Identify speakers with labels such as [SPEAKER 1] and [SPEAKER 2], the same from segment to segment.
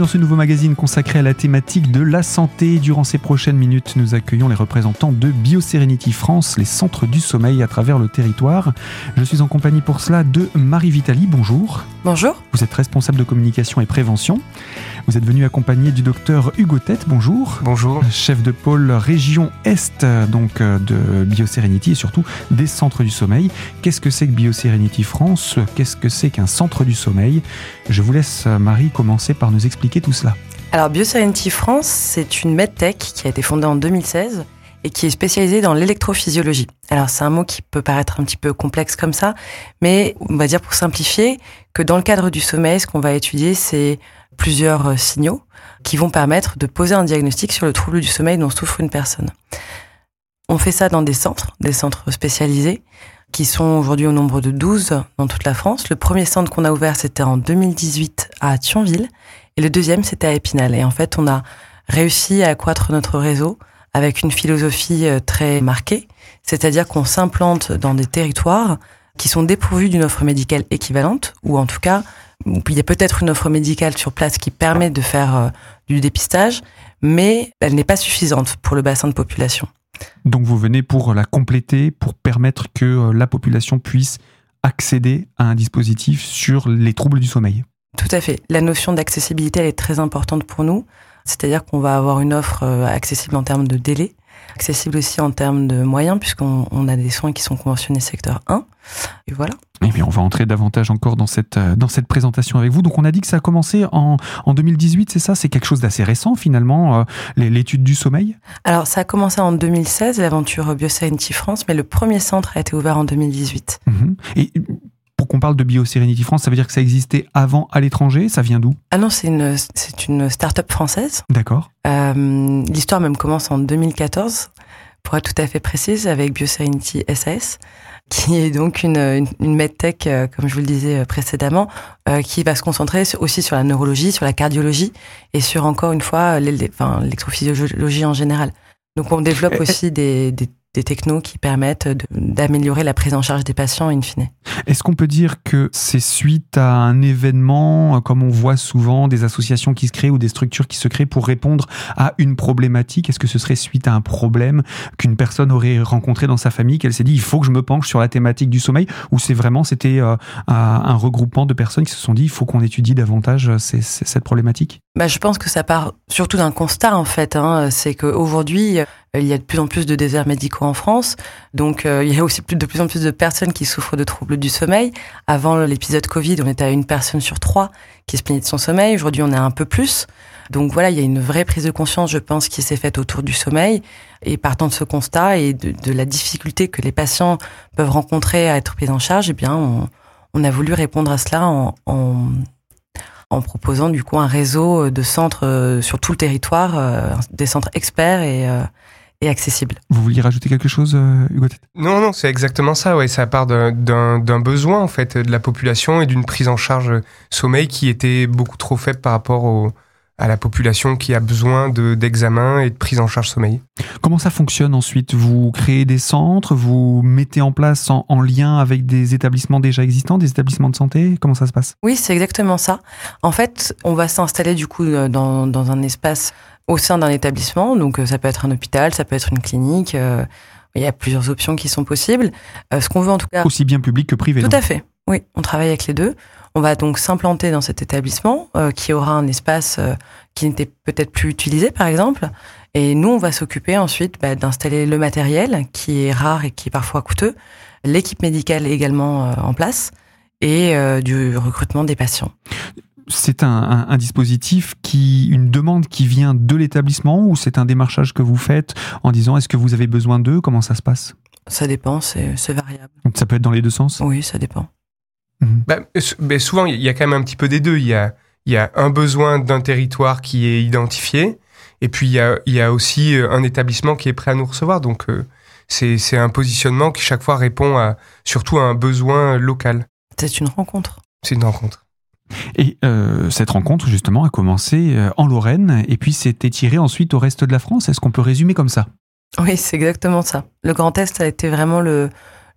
[SPEAKER 1] dans ce nouveau magazine consacré à la thématique de la santé. Durant ces prochaines minutes, nous accueillons les représentants de BioSerenity France, les centres du sommeil à travers le territoire. Je suis en compagnie pour cela de Marie Vitali. Bonjour.
[SPEAKER 2] Bonjour.
[SPEAKER 1] Vous êtes responsable de communication et prévention. Vous êtes venu accompagné du docteur Hugo Tête. Bonjour.
[SPEAKER 3] Bonjour.
[SPEAKER 1] Chef de pôle région Est donc euh, de BioSerenity et surtout des centres du sommeil. Qu'est-ce que c'est que BioSerenity France? Qu'est-ce que c'est qu'un centre du sommeil? Je vous laisse, Marie, commencer par nous expliquer tout cela.
[SPEAKER 2] Alors BioSerenity France, c'est une medtech qui a été fondée en 2016 et qui est spécialisée dans l'électrophysiologie. Alors c'est un mot qui peut paraître un petit peu complexe comme ça, mais on va dire pour simplifier que dans le cadre du sommeil, ce qu'on va étudier, c'est plusieurs euh, signaux qui vont permettre de poser un diagnostic sur le trouble du sommeil dont souffre une personne. On fait ça dans des centres, des centres spécialisés, qui sont aujourd'hui au nombre de 12 dans toute la France. Le premier centre qu'on a ouvert, c'était en 2018 à Thionville, et le deuxième, c'était à Épinal. Et en fait, on a réussi à accroître notre réseau avec une philosophie euh, très marquée, c'est-à-dire qu'on s'implante dans des territoires qui sont dépourvus d'une offre médicale équivalente, ou en tout cas, il y a peut-être une offre médicale sur place qui permet de faire euh, du dépistage, mais elle n'est pas suffisante pour le bassin de population.
[SPEAKER 1] Donc vous venez pour la compléter, pour permettre que euh, la population puisse accéder à un dispositif sur les troubles du sommeil.
[SPEAKER 2] Tout à fait. La notion d'accessibilité, elle est très importante pour nous. C'est-à-dire qu'on va avoir une offre euh, accessible en termes de délai, accessible aussi en termes de moyens, puisqu'on a des soins qui sont conventionnés secteur 1. Et voilà.
[SPEAKER 1] Et bien, on va entrer davantage encore dans cette, euh, dans cette présentation avec vous. Donc, on a dit que ça a commencé en, en 2018, c'est ça? C'est quelque chose d'assez récent, finalement, euh, l'étude du sommeil?
[SPEAKER 2] Alors, ça a commencé en 2016, l'aventure BioSerenity France, mais le premier centre a été ouvert en 2018.
[SPEAKER 1] Mhm. Et pour qu'on parle de BioSerenity France, ça veut dire que ça existait avant à l'étranger Ça vient d'où?
[SPEAKER 2] Ah non, c'est une, c'est une start-up française.
[SPEAKER 1] D'accord.
[SPEAKER 2] Euh, L'histoire même commence en 2014, pour être tout à fait précise, avec BioSerenity SAS qui est donc une, une, une medtech, euh, comme je vous le disais euh, précédemment, euh, qui va se concentrer aussi sur la neurologie, sur la cardiologie et sur, encore une fois, l'électrophysiologie en général. Donc on développe aussi des, des des technos qui permettent d'améliorer la prise en charge des patients in fine.
[SPEAKER 1] Est-ce qu'on peut dire que c'est suite à un événement, comme on voit souvent des associations qui se créent ou des structures qui se créent pour répondre à une problématique? Est-ce que ce serait suite à un problème qu'une personne aurait rencontré dans sa famille, qu'elle s'est dit il faut que je me penche sur la thématique du sommeil? Ou c'est vraiment c'était euh, un regroupement de personnes qui se sont dit il faut qu'on étudie davantage euh, cette problématique?
[SPEAKER 2] Bah, Je pense que ça part surtout d'un constat en fait. Hein, c'est qu'aujourd'hui il y a de plus en plus de déserts médicaux en France, donc euh, il y a aussi de plus en plus de personnes qui souffrent de troubles du sommeil. Avant l'épisode Covid, on était à une personne sur trois qui se plaignait de son sommeil. Aujourd'hui, on est un peu plus. Donc voilà, il y a une vraie prise de conscience, je pense, qui s'est faite autour du sommeil. Et partant de ce constat et de, la difficulté que les patients peuvent rencontrer à être pris en charge, eh bien, on, a voulu répondre à cela en, en proposant du coup un réseau de centres euh, sur tout le territoire, euh, des centres experts et, et accessible.
[SPEAKER 1] Vous vouliez rajouter quelque chose, euh, Hugo
[SPEAKER 3] Non, non, c'est exactement ça. Ouais, ça part d'un besoin en fait de la population et d'une prise en charge sommeil qui était beaucoup trop faible par rapport au, à la population qui a besoin d'examens et de prise en charge sommeil.
[SPEAKER 1] Comment ça fonctionne ensuite? Vous créez des centres, vous mettez en place en, en, lien avec des établissements déjà existants, des établissements de santé? Comment ça se passe?
[SPEAKER 2] Oui, c'est exactement ça. En fait, on va s'installer du coup euh, dans, dans un espace au sein d'un établissement. Donc euh, ça peut être un hôpital, ça peut être une clinique. Euh, il y a plusieurs options qui sont possibles. Euh, ce qu'on veut en tout cas.
[SPEAKER 1] Aussi bien public que privé.
[SPEAKER 2] Tout à fait. Oui, on travaille avec les deux. On va donc s'implanter dans cet établissement qui aura un espace qui n'était peut-être plus utilisé, par exemple. Et nous, on va s'occuper ensuite bah, d'installer le matériel qui est rare et qui est parfois coûteux, l'équipe médicale également en place et du recrutement des patients
[SPEAKER 1] c'est un, un, dispositif qui, une demande qui vient de l'établissement ou c'est un démarchage que vous faites en disant est-ce que vous avez besoin d'eux? Comment ça se passe?
[SPEAKER 2] Ça dépend, c'est variable.
[SPEAKER 1] Donc ça peut être dans les deux sens?
[SPEAKER 2] Oui, ça dépend.
[SPEAKER 3] Bah, mais souvent, il y a quand même un petit peu des deux. Il y a, il y a un besoin d'un territoire qui est identifié et puis il y, a, il y a aussi euh, un établissement qui est prêt à nous recevoir. Donc euh, c'est un positionnement qui chaque fois répond à, surtout à un besoin local.
[SPEAKER 2] C'est une rencontre.
[SPEAKER 3] C'est une rencontre.
[SPEAKER 1] Et euh, cette rencontre, justement, a commencé en Lorraine et puis s'est étirée ensuite au reste de la France. Est-ce qu'on peut résumer comme ça?
[SPEAKER 2] Oui, c'est exactement ça. Le Grand Est a été vraiment le,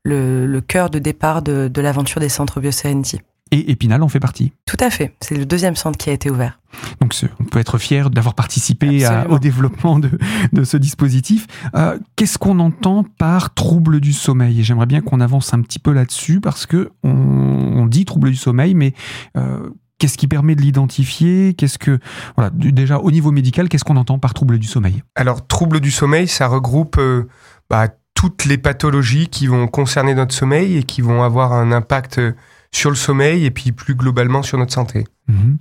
[SPEAKER 2] le, le cœur de départ de, de l'aventure des centres BioSerenity.
[SPEAKER 1] Et Épinal en fait partie.
[SPEAKER 2] Tout à fait. C'est le deuxième centre qui a été ouvert.
[SPEAKER 1] Donc on peut être fier d'avoir participé au développement de, ce dispositif. Euh, qu'est-ce qu'on entend par trouble du sommeil? J'aimerais bien qu'on avance un petit peu là-dessus parce que on, dit trouble du sommeil, mais euh, qu'est-ce qui permet de l'identifier? Qu'est-ce que voilà déjà au niveau médical, qu'est-ce qu'on entend par trouble du sommeil?
[SPEAKER 3] Alors trouble du sommeil, ça regroupe euh, bah, toutes les pathologies qui vont concerner notre sommeil et qui vont avoir un impact sur le sommeil et puis plus globalement sur notre santé.
[SPEAKER 1] Mhm.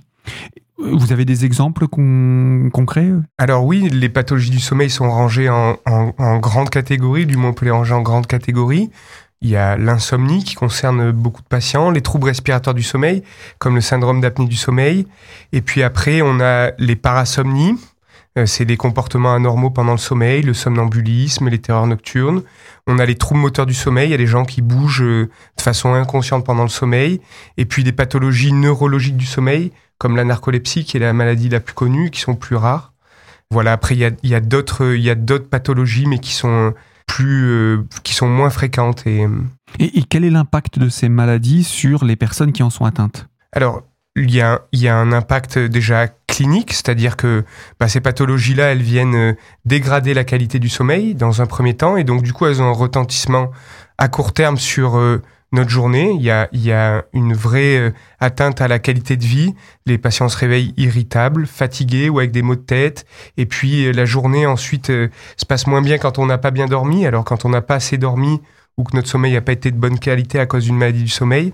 [SPEAKER 1] Vous avez des exemples concrets
[SPEAKER 3] Alors oui, les pathologies du sommeil sont rangées en, en grandes catégories, du moins on peut les ranger en grandes catégories. Il y a l'insomnie qui concerne beaucoup de patients, les troubles respiratoires du sommeil, comme le syndrome d'apnée du sommeil. Et puis après, on a les parasomnies, euh, c'est des comportements anormaux pendant le sommeil, le somnambulisme, les terreurs nocturnes. On a les troubles moteurs du sommeil, il y a des gens qui bougent euh, de façon inconsciente pendant le sommeil. Et puis des pathologies neurologiques du sommeil, comme la narcolepsie, qui est la maladie la plus connue, qui sont plus rares. Voilà, après, il y a, il y a d'autres, pathologies, mais qui sont plus, euh, qui sont moins fréquentes. Et...
[SPEAKER 1] et, et quel est l'impact de ces maladies sur les personnes qui en sont atteintes?
[SPEAKER 3] Alors, il y, a, il y a un impact déjà clinique, c'est-à-dire que bah, ces pathologies-là, elles viennent euh, dégrader la qualité du sommeil dans un premier temps, et donc du coup, elles ont un retentissement à court terme sur euh, notre journée. Il y, a, une vraie euh, atteinte à la qualité de vie. Les patients se réveillent irritables, fatigués ou avec des maux de tête, et puis la journée ensuite se passe moins bien quand on n'a pas bien dormi. Alors quand on n'a pas assez dormi, ou que notre sommeil n'a pas été de bonne qualité à cause d'une maladie du sommeil.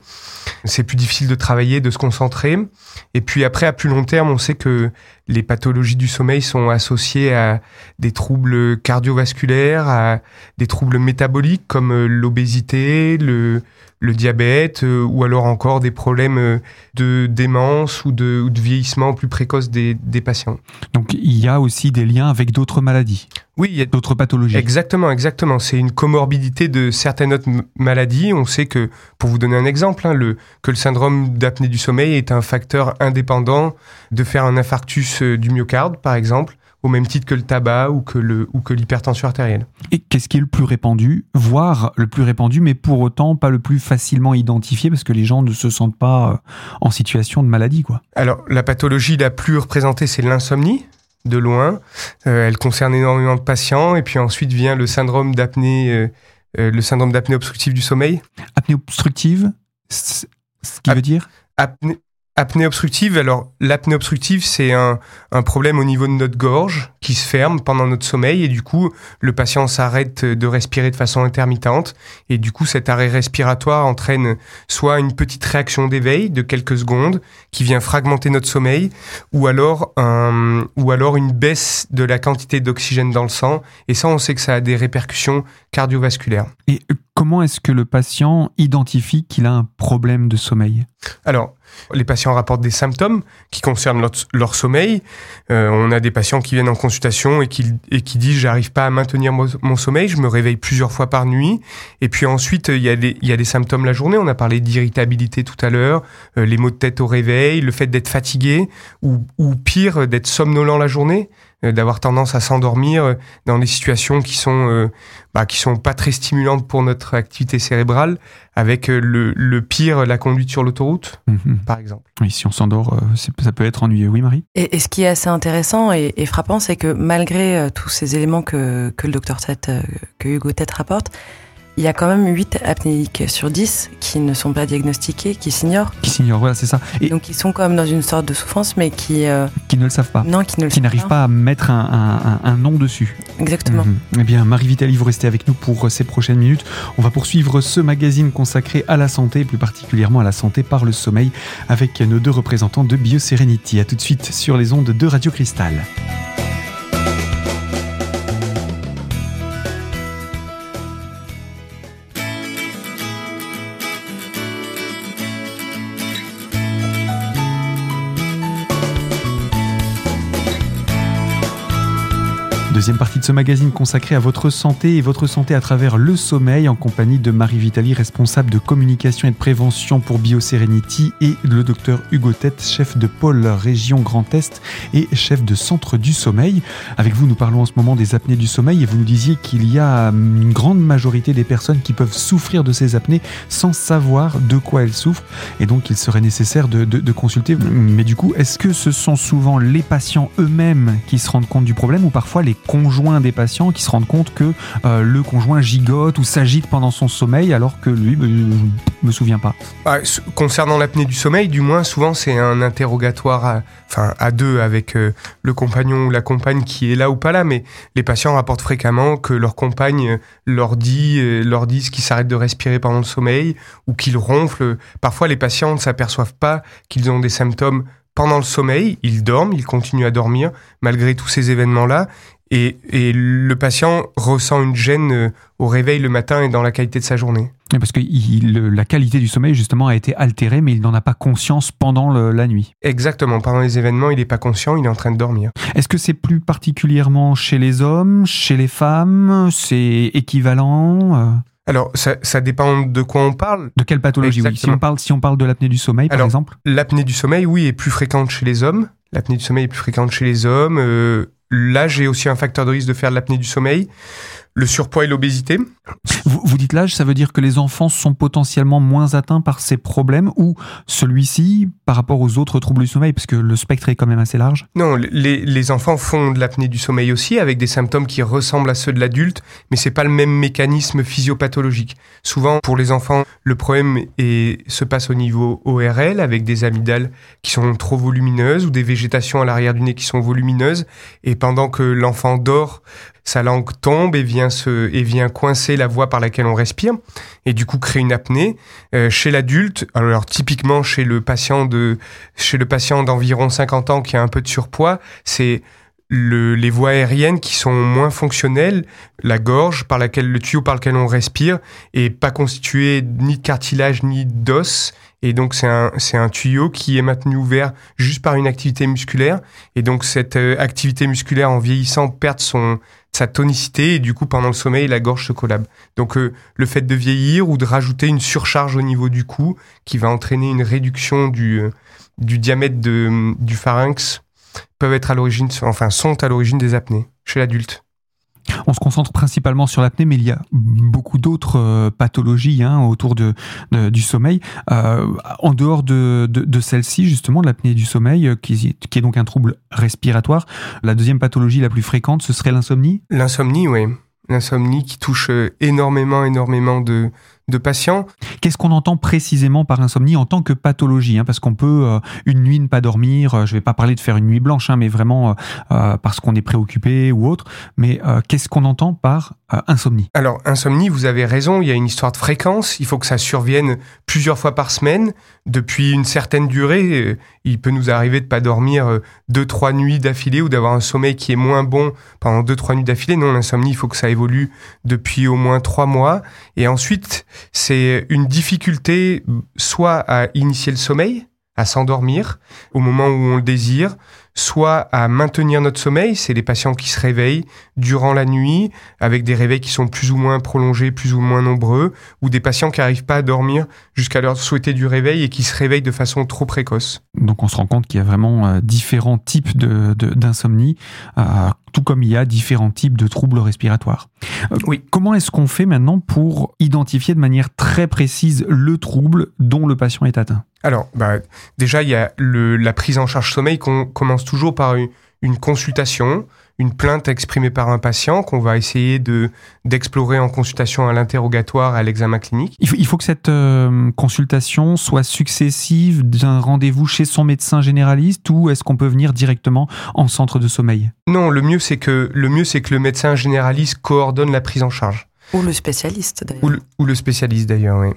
[SPEAKER 3] C'est plus difficile de travailler, de se concentrer. Et puis après, à plus long terme, on sait que les pathologies du sommeil sont associées à des troubles cardiovasculaires, à des troubles métaboliques comme euh, l'obésité, le, le diabète euh, ou alors encore des problèmes euh, de démence ou de, ou de vieillissement plus précoce des, des, patients.
[SPEAKER 1] Donc il y a aussi des liens avec d'autres maladies.
[SPEAKER 3] Oui, il y a d'autres pathologies. Exactement, exactement. C'est une comorbidité de certaines autres maladies. On sait que, pour vous donner un exemple, hein, le, que le syndrome d'apnée du sommeil est un facteur indépendant de faire un infarctus euh, du myocarde, par exemple au même titre que le tabac ou que le ou que l'hypertension artérielle.
[SPEAKER 1] Et qu'est-ce qui est le plus répandu, voire le plus répandu, mais pour autant pas le plus facilement identifié parce que les gens ne se sentent pas euh, en situation de maladie, quoi.
[SPEAKER 3] Alors la pathologie la plus représentée, c'est l'insomnie de loin. Euh, elle concerne énormément de patients et puis ensuite vient le syndrome d'apnée, euh, le syndrome d'apnée obstructive du sommeil.
[SPEAKER 1] Apnée obstructive, ce qui veut dire?
[SPEAKER 3] apnée, Apnée obstructive, alors l'apnée obstructive, c'est un, un, problème au niveau de notre gorge qui se ferme pendant notre sommeil et du coup, le patient s'arrête de respirer de façon intermittente et du coup, cet arrêt respiratoire entraîne soit une petite réaction d'éveil de quelques secondes qui vient fragmenter notre sommeil ou alors, un, ou alors une baisse de la quantité d'oxygène dans le sang et ça, on sait que ça a des répercussions cardiovasculaires.
[SPEAKER 1] Et comment est-ce que le patient identifie qu'il a un problème de sommeil?
[SPEAKER 3] Alors, les patients rapportent des symptômes qui concernent leur, sommeil. Euh, on a des patients qui viennent en consultation et qui, et qui disent j'arrive pas à maintenir mon, sommeil, je me réveille plusieurs fois par nuit. Et puis ensuite, il y a des, il y a des symptômes la journée. On a parlé d'irritabilité tout à l'heure, euh, les maux de tête au réveil, le fait d'être fatigué ou, ou pire, d'être somnolent la journée. Euh, d'avoir tendance à s'endormir euh, dans des situations qui sont euh, bah, qui sont pas très stimulantes pour notre activité cérébrale, avec le, le pire la conduite sur l'autoroute, mhm. par exemple.
[SPEAKER 1] Oui, si on s'endort, ça peut être ennuyeux. Oui, Marie?
[SPEAKER 2] Et, ce qui est assez intéressant et, frappant, c'est que malgré tous ces éléments que, que le docteur Tête, que Hugo Tête rapporte, il y a quand même 8 apnéiques sur 10 qui ne sont pas diagnostiqués, qui s'ignorent.
[SPEAKER 1] Qui s'ignorent, voilà, c'est ça.
[SPEAKER 2] Et Donc ils sont quand même dans une sorte de souffrance, mais qui...
[SPEAKER 1] Euh, qui ne le savent pas.
[SPEAKER 2] Non, qui ne le
[SPEAKER 1] Qui n'arrivent pas. à mettre un, un, un, nom dessus.
[SPEAKER 2] Exactement.
[SPEAKER 1] Mhm. Eh bien, Marie Vitali, vous restez avec nous pour euh, ces prochaines minutes. On va poursuivre ce magazine consacré à la santé, plus particulièrement à la santé par le sommeil, avec nos deux représentants de BioSerenity. A tout de suite sur les ondes de Radio Cristal. Deuxième partie de ce magazine consacré à votre santé et votre santé à travers le sommeil en compagnie de Marie Vitali, responsable de communication et de prévention pour BioSerenity et le docteur Hugo Tête, chef de pôle région Grand Est et chef de centre du sommeil. Avec vous, nous parlons en ce moment des apnées du sommeil et vous nous disiez qu'il y a une grande majorité des personnes qui peuvent souffrir de ces apnées sans savoir de quoi elles souffrent et donc il serait nécessaire de, de consulter. Mais du coup, est-ce que ce sont souvent les patients eux-mêmes qui se rendent compte du problème ou parfois les conjoints des patients qui se rendent compte que euh, le conjoint gigote ou s'agite pendant son sommeil alors que lui, bah, je me souviens pas.
[SPEAKER 3] Ah, concernant l'apnée du sommeil, du moins, souvent c'est un interrogatoire à, enfin, à deux avec euh, le compagnon ou la compagne qui est là ou pas là, mais les patients rapportent fréquemment que leur compagne leur dit, euh, leur disent qu'ils s'arrêtent de respirer pendant le sommeil ou qu'ils ronflent. Parfois, les patients ne s'aperçoivent pas qu'ils ont des symptômes pendant le sommeil, ils dorment, ils continuent à dormir malgré tous ces événements-là. Et, le patient ressent une gêne euh, au réveil le matin et dans la qualité de sa journée.
[SPEAKER 1] Parce que la qualité du sommeil, justement, a été altérée, mais il n'en a pas conscience pendant la nuit.
[SPEAKER 3] Exactement. Pendant les événements, il n'est pas conscient, il est en train de dormir.
[SPEAKER 1] Est-ce que c'est plus particulièrement chez les hommes, chez les femmes C'est équivalent euh?
[SPEAKER 3] Alors, ça, dépend de quoi on parle.
[SPEAKER 1] De quelle pathologie oui. Si on parle, si on parle de l'apnée du sommeil, par exemple?
[SPEAKER 3] L'apnée du sommeil, oui, est plus fréquente chez les hommes. L'apnée du sommeil est plus fréquente chez les hommes. Euh, L'âge est aussi un facteur de risque de faire de l'apnée du sommeil le surpoids et l'obésité.
[SPEAKER 1] Vous, dites l'âge, ça veut dire que les enfants sont potentiellement moins atteints par ces problèmes ou celui-ci par rapport aux autres troubles du sommeil, parce que le spectre est quand même assez large
[SPEAKER 3] Non, les, enfants font de l'apnée du sommeil aussi avec des symptômes qui ressemblent à ceux de l'adulte, mais c'est pas le même mécanisme physiopathologique. Souvent, pour les enfants, le problème est, se passe au niveau ORL avec des amygdales qui sont trop volumineuses ou des végétations à l'arrière du nez qui sont volumineuses, et pendant que l'enfant dort, sa langue tombe et vient se et vient coincer la voie par laquelle on respire et du coup créer une apnée. Euh, chez l'adulte alors typiquement chez le patient de chez le patient d'environ 50 ans qui a un peu de surpoids c'est le, les voies aériennes qui sont moins fonctionnelles, la gorge par laquelle le tuyau par lequel on respire est pas constitué ni de cartilage ni d'os et donc c'est un c'est un tuyau qui est maintenu ouvert juste par une activité musculaire et donc cette euh, activité musculaire en vieillissant perd son sa tonicité et du coup pendant le sommeil la gorge se collabe. Donc euh, le fait de vieillir ou de rajouter une surcharge au niveau du cou qui va entraîner une réduction du euh, du diamètre de, du pharynx peuvent être à l'origine enfin sont à l'origine des apnées chez l'adulte.
[SPEAKER 1] On se concentre principalement sur l'apnée, mais il y a beaucoup d'autres euh, pathologies hein, autour de, du sommeil. Euh, en dehors de, de, celle-ci, justement, de l'apnée du sommeil, euh, qui, qui, est donc un trouble respiratoire, la deuxième pathologie la plus fréquente, ce serait l'insomnie?
[SPEAKER 3] L'insomnie, oui. L'insomnie qui touche énormément, énormément de, de patients.
[SPEAKER 1] Qu'est-ce qu'on entend précisément par insomnie en tant que pathologie hein, Parce qu'on peut euh, une nuit ne pas dormir, euh, je ne vais pas parler de faire une nuit blanche, hein, mais vraiment euh, parce qu'on est préoccupé ou autre. Mais qu'est-ce qu'on entend par insomnie?
[SPEAKER 3] Alors, insomnie, vous avez raison, il y a une histoire de fréquence, il faut que ça survienne plusieurs fois par semaine, depuis une certaine durée. Il peut nous arriver de pas dormir deux, trois nuits d'affilée ou d'avoir un sommeil qui est moins bon pendant deux, trois nuits d'affilée. Non, l'insomnie, il faut que ça évolue depuis au moins trois mois. Et ensuite, c'est une difficulté soit à initier le sommeil, à s'endormir au moment où on le désire, soit à maintenir notre sommeil, c'est les patients qui se réveillent durant la nuit avec des réveils qui sont plus ou moins prolongés, plus ou moins nombreux, ou des patients qui n'arrivent pas à dormir jusqu'à l'heure souhaitée du réveil et qui se réveillent de façon trop précoce.
[SPEAKER 1] Donc on se rend compte qu'il y a vraiment euh, différents types d'insomnie, de, euh, tout comme il y a différents types de troubles respiratoires. Euh, oui. Comment est-ce qu'on fait maintenant pour identifier de manière très précise le trouble dont le patient est atteint?
[SPEAKER 3] Alors, bah, déjà, il y a le, la prise en charge sommeil qu'on commence toujours par une, une consultation, une plainte exprimée par un patient qu'on va essayer de d'explorer en consultation à l'interrogatoire à l'examen clinique.
[SPEAKER 1] Il faut, il faut que cette euh, consultation soit successive d'un rendez-vous chez son médecin généraliste ou est-ce qu'on peut venir directement en centre de sommeil?
[SPEAKER 3] Non, le mieux c'est que le mieux c'est que le médecin généraliste coordonne la prise en charge.
[SPEAKER 2] Ou le spécialiste d'ailleurs.
[SPEAKER 3] Ou, le, spécialiste d'ailleurs, oui.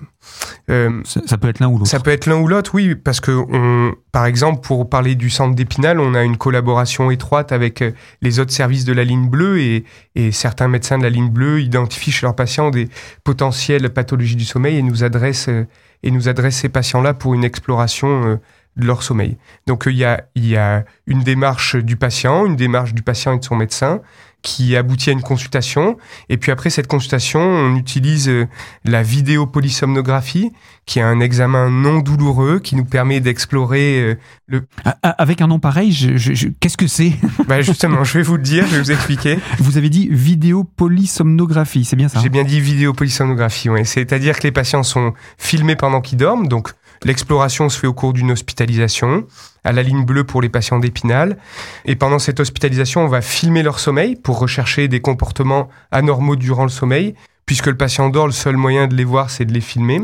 [SPEAKER 1] Euh, ça, peut être l'un ou l'autre.
[SPEAKER 3] Ça peut être l'un ou l'autre, oui, parce que on, par exemple, pour parler du centre d'Épinal, on a une collaboration étroite avec euh, les autres services de la ligne bleue et, et certains médecins de la ligne bleue identifient chez leurs patients des potentielles pathologies du sommeil et nous adressent euh, et nous adressent ces patients-là pour une exploration de leur sommeil. Donc il y a, il y a une démarche du patient, une démarche du patient et de son médecin, qui aboutit à une consultation. Et puis après cette consultation, on utilise euh, la vidéopolysomnographie, qui est un examen non douloureux qui nous permet d'explorer euh, le.
[SPEAKER 1] Avec un nom pareil, je, qu'est-ce que c'est?
[SPEAKER 3] Bah Justement, je vais vous le dire, je vais vous expliquer.
[SPEAKER 1] Vous avez dit vidéopolysomnographie, c'est bien ça?
[SPEAKER 3] J'ai bien dit vidéopolysomnographie, oui. C'est-à-dire que les patients sont filmés pendant qu'ils dorment, donc L'exploration se fait au cours d'une hospitalisation, à la ligne bleue pour les patients d'Épinal. Et pendant cette hospitalisation, on va filmer leur sommeil pour rechercher des comportements anormaux durant le sommeil. Puisque le patient dort, le seul moyen de les voir, c'est de les filmer.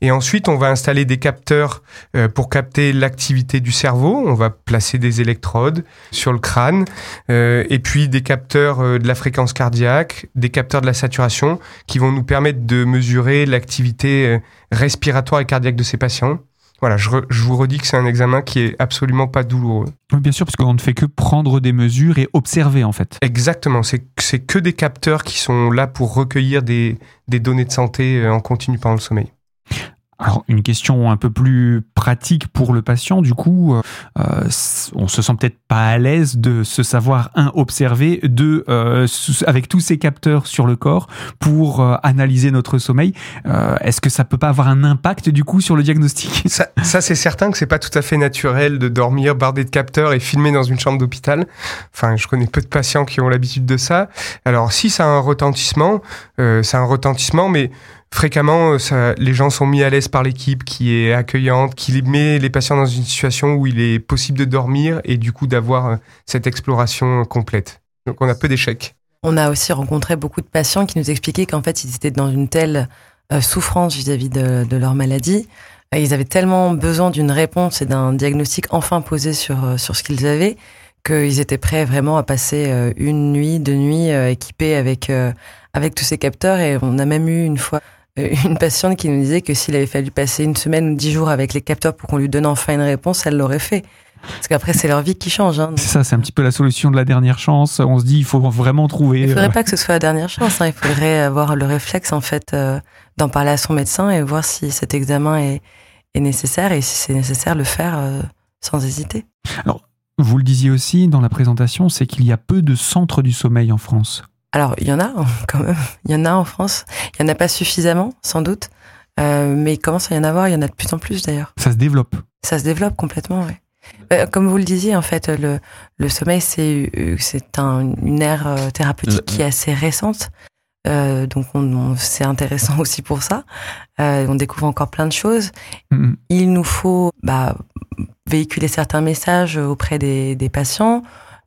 [SPEAKER 3] Et ensuite, on va installer des capteurs euh, pour capter l'activité du cerveau. On va placer des électrodes sur le crâne, euh, et puis des capteurs euh, de la fréquence cardiaque, des capteurs de la saturation, qui vont nous permettre de mesurer l'activité respiratoire et cardiaque de ces patients. Voilà, je, vous redis que c'est un examen qui est absolument pas douloureux.
[SPEAKER 1] bien sûr, parce qu'on ne fait que prendre des mesures et observer en fait.
[SPEAKER 3] Exactement, c'est que des capteurs qui sont là pour recueillir des, des données de santé euh, en continu pendant le sommeil.
[SPEAKER 1] Alors, une question un peu plus pratique pour le patient, du coup, euh, euh on se sent peut-être pas à l'aise de se savoir, un, observer, deux, euh, avec tous ces capteurs sur le corps pour euh, analyser notre sommeil. Euh, Est-ce que ça peut pas avoir un impact, du coup, sur le diagnostic?
[SPEAKER 3] Ça, ça c'est certain que c'est pas tout à fait naturel de dormir bardé de capteurs et filmer dans une chambre d'hôpital. Enfin, je connais peu de patients qui ont l'habitude de ça. Alors, si ça a un retentissement, ça a un retentissement, mais fréquemment, euh, les gens sont mis à l'aise par l'équipe qui est accueillante, qui met les patients dans une situation où il est possible de dormir et du coup d'avoir euh, cette exploration complète. Donc on a peu d'échecs.
[SPEAKER 2] On a aussi rencontré beaucoup de patients qui nous expliquaient qu'en fait ils étaient dans une telle euh, souffrance vis-à-vis de, de, leur maladie. Ils avaient tellement besoin d'une réponse et d'un diagnostic enfin posé sur, sur ce qu'ils avaient qu'ils étaient prêts vraiment à passer une nuit, deux nuits équipés avec, avec tous ces capteurs. Et on a même eu une fois une patiente qui nous disait que s'il avait fallu passer une semaine ou dix jours avec les capteurs pour qu'on lui donne enfin une réponse, elle l'aurait fait. Parce qu'après, c'est leur vie qui change. Hein,
[SPEAKER 1] c'est ça, c'est un petit peu la solution de la dernière chance. On se dit, il faut vraiment trouver.
[SPEAKER 2] Il ne faudrait euh, pas que ce soit la dernière chance. Hein. Il faudrait avoir le réflexe, en fait, euh, d'en parler à son médecin et voir si cet examen est, est nécessaire et si c'est nécessaire, le faire sans hésiter.
[SPEAKER 1] Alors, vous le disiez aussi dans la présentation, c'est qu'il y a peu de centres du sommeil en France.
[SPEAKER 2] Alors, il y en a quand même. Il y en a en France. Il n'y en a pas suffisamment, sans doute. Euh, mais il commence à y en avoir. Il y en a de plus en plus d'ailleurs.
[SPEAKER 1] Ça se développe.
[SPEAKER 2] Ça se développe complètement, oui. Euh, comme vous le disiez, en fait, le, le sommeil, c'est euh, un, une ère thérapeutique qui est assez récente. Euh, donc on, c'est intéressant aussi pour ça. Euh, on découvre encore plein de choses. Mm-hmm. Il nous faut bah, véhiculer certains messages auprès des, des patients,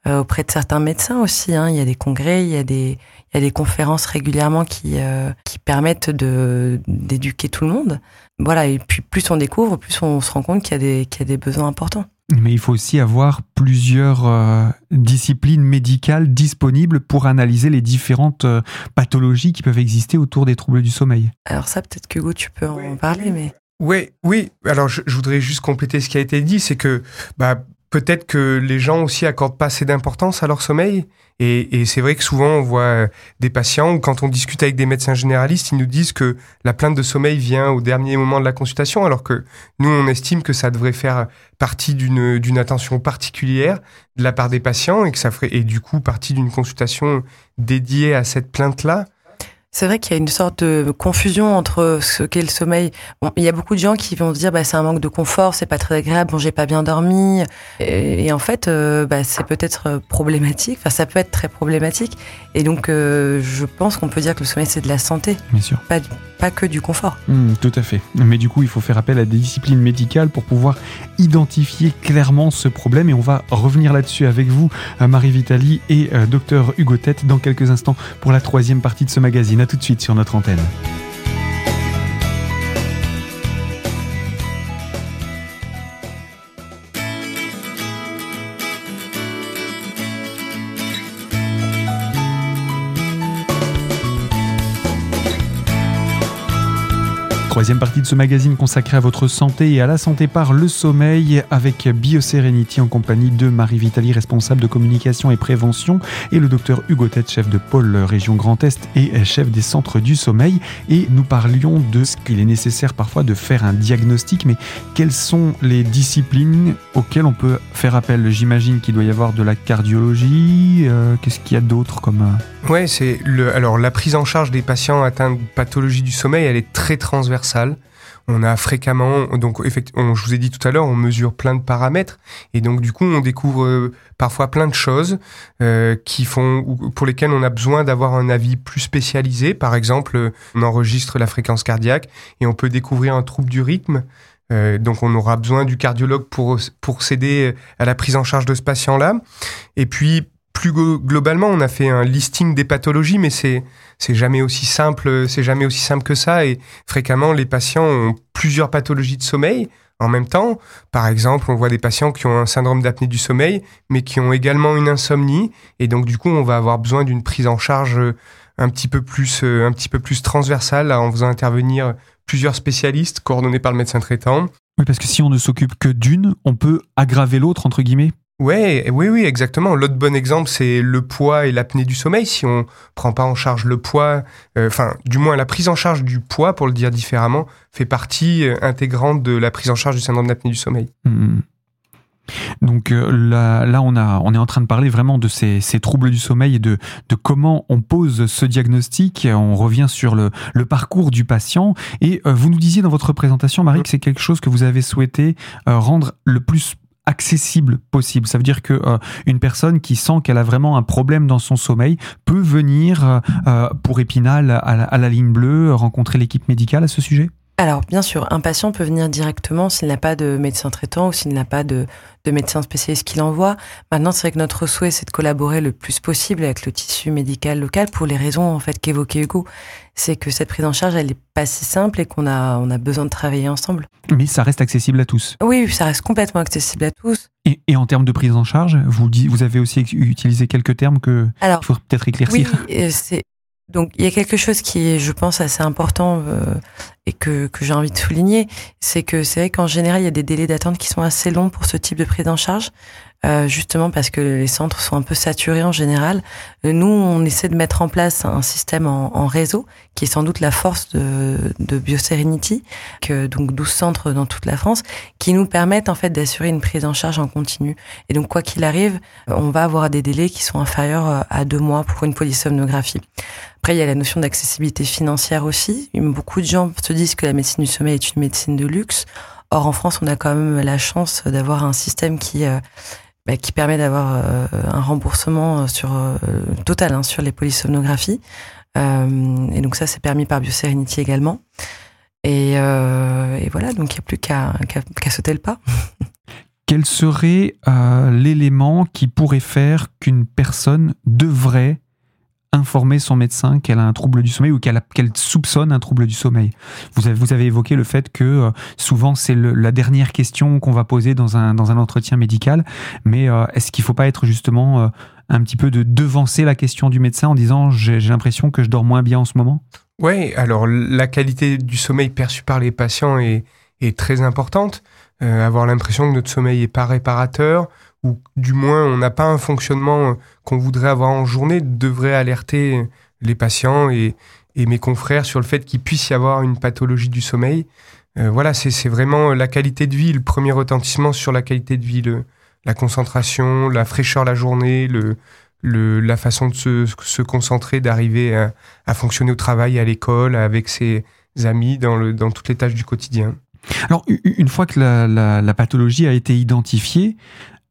[SPEAKER 2] euh, auprès de certains médecins aussi. Hein. Il y a des congrès, il y a des, il y a des conférences régulièrement qui, euh, qui permettent de, d'éduquer tout le monde. Voilà, et puis plus on découvre, plus on se rend compte qu'il y a des, qu'il y a des besoins importants.
[SPEAKER 1] Mais il faut aussi avoir plusieurs euh, disciplines médicales disponibles pour analyser les différentes pathologies qui peuvent exister autour des troubles du sommeil.
[SPEAKER 2] Alors ça, peut-être que Hugo, tu peux en parler, mais...
[SPEAKER 3] Oui, oui. Alors je, je, voudrais juste compléter ce qui a été dit, c'est que bah, peut-être que les gens aussi accordent pas assez d'importance à leur sommeil. Et, c'est vrai que souvent on voit euh, des patients ou quand on discute avec des médecins généralistes, ils nous disent que la plainte de sommeil vient au dernier moment de la consultation, alors que nous on estime que ça devrait faire partie d'une attention particulière de la part des patients et que ça ferait du coup partie d'une consultation dédiée à cette plainte là.
[SPEAKER 2] C'est vrai qu'il y a une sorte de confusion entre ce qu'est le sommeil. il y a beaucoup de gens qui vont se dire bah c'est un manque de confort, c'est pas très agréable, bon j'ai pas bien dormi. Et, en fait, euh, bah, c'est peut-être problématique. Enfin, ça peut être très problématique. Et donc, euh, je pense qu'on peut dire que le sommeil c'est de la santé,
[SPEAKER 1] bien sûr,
[SPEAKER 2] pas, pas que du confort.
[SPEAKER 1] Mmh, tout à fait. Mais du coup, il faut faire appel à des disciplines médicales pour pouvoir identifier clairement ce problème. Et on va revenir là-dessus avec vous, euh, Marie Vitali et docteur Hugo Tête, dans quelques instants pour la troisième partie de ce magazine tout de suite sur notre antenne. Troisième partie de ce magazine consacré à votre santé et à la santé par le sommeil avec BioSerenity en compagnie de Marie Vitali, responsable de communication et prévention, et le docteur Hugo Tête, chef de pôle région Grand Est et chef des centres du sommeil. Et nous parlions de ce qu'il est nécessaire parfois de faire un diagnostic, mais quelles sont les disciplines auxquelles on peut faire appel? J'imagine qu'il doit y avoir de la cardiologie. Euh, qu'est-ce qu'il y a d'autre comme... Euh,
[SPEAKER 3] ouais, c'est le. Alors la prise en charge des patients atteints de pathologie du sommeil, elle est très transversale. On a fréquemment, donc je vous ai dit tout à l'heure, on mesure plein de paramètres et donc du coup on découvre euh, parfois plein de choses euh, qui font, pour lesquelles on a besoin d'avoir un avis plus spécialisé. Par exemple, on enregistre la fréquence cardiaque et on peut découvrir un trouble du rythme. Euh, donc on aura besoin du cardiologue pour pour s'aider à la prise en charge de ce patient-là. Et puis plus globalement, on a fait un listing des pathologies, mais c'est c'est jamais aussi simple, c'est jamais aussi simple que ça. Et fréquemment, les patients ont plusieurs pathologies de sommeil en même temps. Par exemple, on voit des patients qui ont un syndrome d'apnée du sommeil, mais qui ont également une insomnie. Et donc, du coup, on va avoir besoin d'une prise en charge un petit peu plus, un petit peu plus transversale, en faisant intervenir plusieurs spécialistes coordonnés par le médecin traitant.
[SPEAKER 1] Oui, parce que si on ne s'occupe que d'une, on peut aggraver l'autre, entre guillemets
[SPEAKER 3] Ouais, oui, oui, exactement. L'autre bon exemple, c'est le poids et l'apnée du sommeil. Si on prend pas en charge le poids, euh, enfin, du moins la prise en charge du poids, pour le dire différemment, fait partie euh, intégrante de la prise en charge du syndrome d'apnée du sommeil.
[SPEAKER 1] Mmh. Donc euh, là, là on, a, on est en train de parler vraiment de ces, ces troubles du sommeil et de, de, comment on pose ce diagnostic. On revient sur le, le parcours du patient. Et vous nous disiez dans votre présentation, Marie, mmh. que c'est quelque chose que vous avez souhaité rendre le plus accessible possible. Ça veut dire que euh, une personne qui sent qu'elle a vraiment un problème dans son sommeil peut venir euh, euh, pour Épinal à la ligne bleue rencontrer l'équipe médicale à ce sujet?
[SPEAKER 2] Alors, bien sûr, un patient peut venir directement s'il n'a pas de médecin traitant ou s'il n'a pas de, de médecin spécialiste qui l'envoie. Maintenant, c'est vrai que notre souhait, c'est de collaborer le plus possible avec le tissu médical local pour les raisons, en fait, qu'évoquait Hugo. C'est que cette prise en charge, elle n'est pas si simple et qu'on a, on a besoin de travailler ensemble.
[SPEAKER 1] Mais ça reste accessible à tous.
[SPEAKER 2] Oui, ça reste complètement accessible à tous.
[SPEAKER 1] Et, et en termes de prise en charge, vous, vous avez aussi utilisé quelques termes que il faut peut-être éclaircir.
[SPEAKER 2] Oui, c'est donc il y a quelque chose qui est, je pense, assez important euh, et que, que j'ai envie de souligner, c'est que c'est vrai qu'en général, il y a des délais d'attente qui sont assez longs pour ce type de prise en charge. Euh, justement parce que les centres sont un peu saturés en général. Euh, nous, on essaie de mettre en place un système en, réseau, qui est sans doute la force de, de BioSerenity, que donc 12 centres dans toute la France, qui nous permettent en fait d'assurer une prise en charge en continu. Et donc quoi qu'il arrive, on va avoir des délais qui sont inférieurs à deux mois pour une polysomnographie. Après, il y a la notion d'accessibilité financière aussi. Beaucoup de gens se disent que la médecine du sommeil est une médecine de luxe. Or, en France, on a quand même la chance d'avoir un système qui euh, bah, qui permet d'avoir euh, un remboursement sur euh, total hein, sur les polysomnographies. Euh, et donc ça, c'est permis par BioSerenity également. Et, et voilà, donc il n'y a plus qu'à sauter le pas.
[SPEAKER 1] Quel serait l'élément qui pourrait faire qu'une personne devrait informer son médecin qu'elle a un trouble du sommeil ou qu'elle soupçonne un trouble du sommeil. Vous avez, évoqué le fait que euh, souvent c'est la dernière question qu'on va poser dans un, dans un entretien médical, mais euh, est-ce qu'il ne faut pas être justement euh, un petit peu de devancer la question du médecin en disant j'ai l'impression que je dors moins bien en ce moment?
[SPEAKER 3] Oui, alors la qualité du sommeil perçue par les patients est très importante. Avoir l'impression que notre sommeil est pas réparateur, ou du moins on n'a pas un fonctionnement qu'on voudrait avoir en journée devrait alerter les patients et, mes confrères sur le fait qu'il puisse y avoir une pathologie du sommeil. Euh, voilà, c'est vraiment la qualité de vie, le premier retentissement sur la qualité de vie, la concentration, la fraîcheur la journée, le, la façon de se, concentrer, d'arriver à, fonctionner au travail, à l'école, avec ses amis, dans, le, dans toutes les tâches du quotidien.
[SPEAKER 1] Alors, une fois que la pathologie a été identifiée,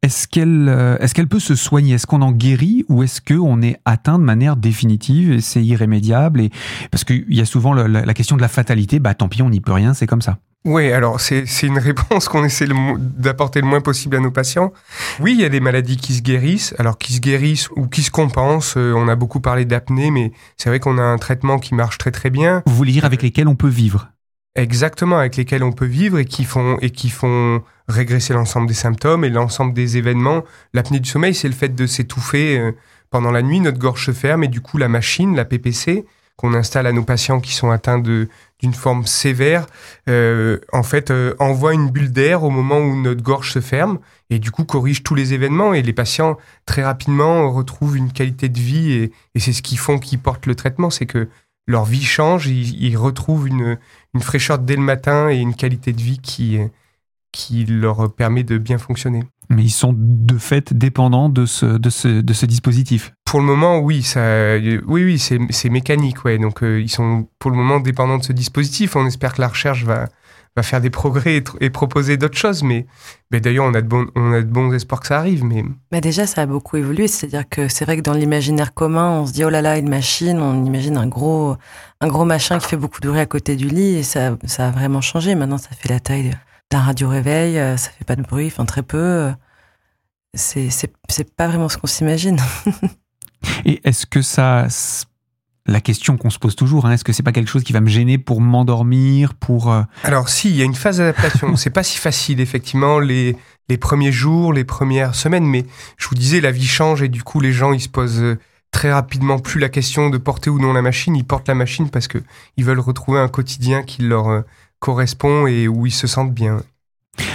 [SPEAKER 1] est-ce qu'elle euh, est qu'elle peut se soigner? Est-ce qu'on en guérit ou est-ce qu'on est atteint de manière définitive et c'est irrémédiable et Parce qu'il y a souvent la, question de la fatalité, bah tant pis, on n'y peut rien, c'est comme ça.
[SPEAKER 3] Oui, alors c'est une réponse qu'on essaie d'apporter le moins possible à nos patients. Oui, il y a des maladies qui se guérissent, alors qui se guérissent ou qui se compensent. Euh, on a beaucoup parlé d'apnée, mais c'est vrai qu'on a un traitement qui marche très très bien.
[SPEAKER 1] Vous voulez dire avec lesquels on peut vivre?
[SPEAKER 3] Exactement, avec lesquels on peut vivre et qui font et qui font régresser l'ensemble des symptômes et l'ensemble des événements. L'apnée du sommeil, c'est le fait de s'étouffer euh, pendant la nuit, notre gorge se ferme et du coup la machine, la PPC, qu'on installe à nos patients qui sont atteints d'une forme sévère, euh, en fait, euh, envoie une bulle d'air au moment où notre gorge se ferme et du coup corrige tous les événements. Et les patients très rapidement retrouvent une qualité de vie et, et c'est ce qui font qu'ils portent le traitement, c'est que leur vie change, ils, ils, retrouvent une, une fraîcheur dès le matin et une qualité de vie qui, qui leur permet de bien fonctionner.
[SPEAKER 1] Mais ils sont de fait dépendants de ce, de ce, de ce dispositif.
[SPEAKER 3] Pour le moment, oui, ça, oui, oui, c'est mécanique, ouais. Donc, euh, ils sont pour le moment dépendants de ce dispositif. On espère que la recherche va, va faire des progrès et, proposer d'autres choses. Mais, mais d'ailleurs, on a de bons, on a de bons espoirs que ça arrive. Mais
[SPEAKER 2] bah déjà, ça a beaucoup évolué. C'est-à-dire que c'est vrai que dans l'imaginaire commun, on se dit oh là là, une machine. On imagine un gros, un gros machin qui fait beaucoup de bruit à côté du lit. Et ça, ça a vraiment changé. Maintenant, ça fait la taille d'un radio réveil. Euh, ça fait pas de bruit, enfin très peu. C'est, c'est, c'est pas vraiment ce qu'on s'imagine.
[SPEAKER 1] Et est-ce que ça, la question qu'on se pose toujours, hein, est-ce que c'est pas quelque chose qui va me gêner pour m'endormir, pour euh,
[SPEAKER 3] Alors si, il y a une phase d'adaptation. c'est pas si facile effectivement les les premiers jours, les premières semaines, mais je vous disais la vie change et du coup les gens ils se posent euh, très rapidement plus la question de porter ou non la machine, ils portent la machine parce que ils veulent retrouver un quotidien qui leur euh, correspond et où ils se sentent bien.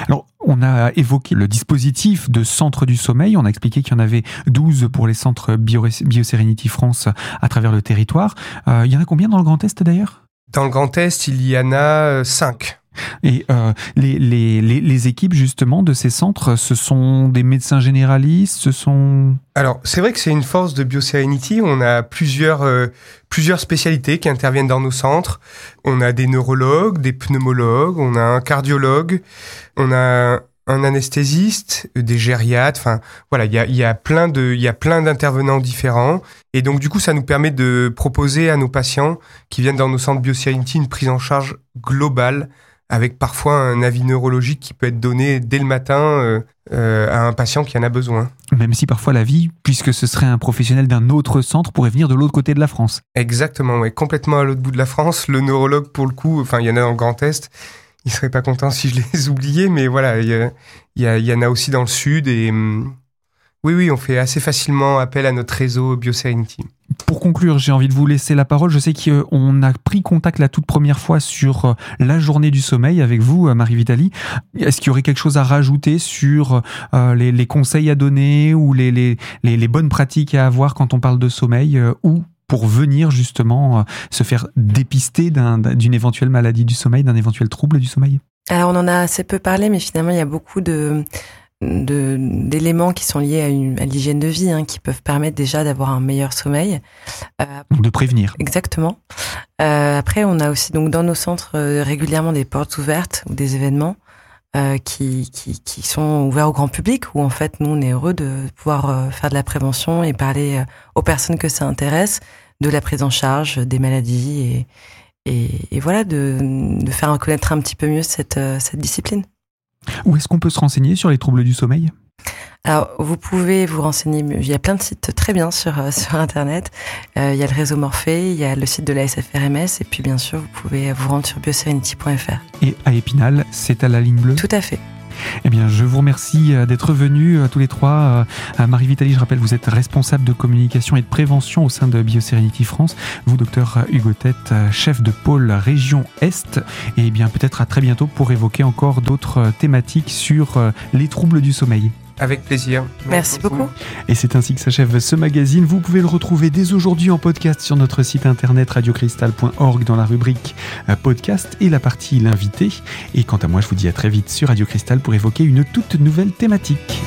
[SPEAKER 1] Alors, on a évoqué le dispositif de centre du sommeil. On a expliqué qu'il y en avait 12 pour les centres BioSerenity France à travers le territoire. Euh, il y en a combien dans le Grand Est d'ailleurs?
[SPEAKER 3] Dans le Grand Est, il y en a 5.
[SPEAKER 1] Et euh, les, les, les, équipes justement de ces centres, ce sont des médecins généralistes, ce sont...
[SPEAKER 3] Alors c'est vrai que c'est une force de BioSerenity, on a plusieurs, euh, plusieurs spécialités qui interviennent dans nos centres. On a des neurologues, des pneumologues, on a un cardiologue, on a un anesthésiste, des gériatres, enfin voilà, il y a, y a plein d'intervenants différents, et donc du coup ça nous permet de proposer à nos patients qui viennent dans nos centres BioSerenity une prise en charge globale avec parfois un avis neurologique qui peut être donné dès le matin euh, euh, à un patient qui en a besoin.
[SPEAKER 1] Même si parfois la vie, puisque ce serait un professionnel d'un autre centre, pourrait venir de l'autre côté de la France.
[SPEAKER 3] Exactement, oui, complètement à l'autre bout de la France. Le neurologue, pour le coup, enfin, il y en a dans le Grand Est. Il serait pas content si je les oubliais, mais voilà, il y, y, y, en a aussi dans le Sud et hum, oui, oui, on fait assez facilement appel à notre réseau BioSerenity.
[SPEAKER 1] Pour conclure, j'ai envie de vous laisser la parole. Je sais qu'on a pris contact la toute première fois sur euh, la journée du sommeil avec vous, euh, Marie Vitali. Est-ce qu'il y aurait quelque chose à rajouter sur euh, les, conseils à donner ou les, les, bonnes pratiques à avoir quand on parle de sommeil ou pour venir justement se faire dépister d'une éventuelle maladie du sommeil, d'un éventuel trouble du sommeil?
[SPEAKER 2] Alors on en a assez peu parlé, mais finalement il y a beaucoup de d'éléments qui sont liés à, à l'hygiène de vie, hein, qui peuvent permettre déjà d'avoir un meilleur sommeil.
[SPEAKER 1] Euh, de prévenir.
[SPEAKER 2] Exactement. Euh, après, on a aussi donc dans nos centres euh, régulièrement des portes ouvertes ou des événements euh, qui, qui, qui, sont ouverts au grand public, où en fait nous on est heureux de pouvoir euh, faire de la prévention et parler aux personnes que ça intéresse de la prise en charge des maladies et, et, et voilà de, de faire connaître un petit peu mieux cette, cette discipline.
[SPEAKER 1] Où est-ce qu'on peut se renseigner sur les troubles du sommeil?
[SPEAKER 2] Alors, vous pouvez vous renseigner. Il y a plein de sites très bien sur euh, sur internet. Euh, il y a le réseau Morphée, il y a le site de la SFRMS, et puis bien sûr, vous pouvez vous rendre sur bioserenity.fr.
[SPEAKER 1] Et à Épinal, c'est à la ligne bleue?
[SPEAKER 2] Tout à fait.
[SPEAKER 1] Eh bien, je vous remercie euh, d'être venus tous les trois. Marie Vitali, je rappelle, vous êtes responsable de communication et de prévention au sein de BioSerenity France. Vous, docteur Hugo chef de pôle région Est. Et eh bien, peut-être à très bientôt pour évoquer encore d'autres thématiques sur les troubles du sommeil.
[SPEAKER 3] Avec plaisir.
[SPEAKER 2] Merci, beaucoup.
[SPEAKER 1] Et c'est ainsi que s'achève ce magazine. Vous pouvez le retrouver dès aujourd'hui en podcast sur notre site internet radiocristal.org dans la rubrique euh, podcast et la partie l'invité. Et quant à moi, je vous dis à très vite sur Radio Cristal pour évoquer une toute nouvelle thématique.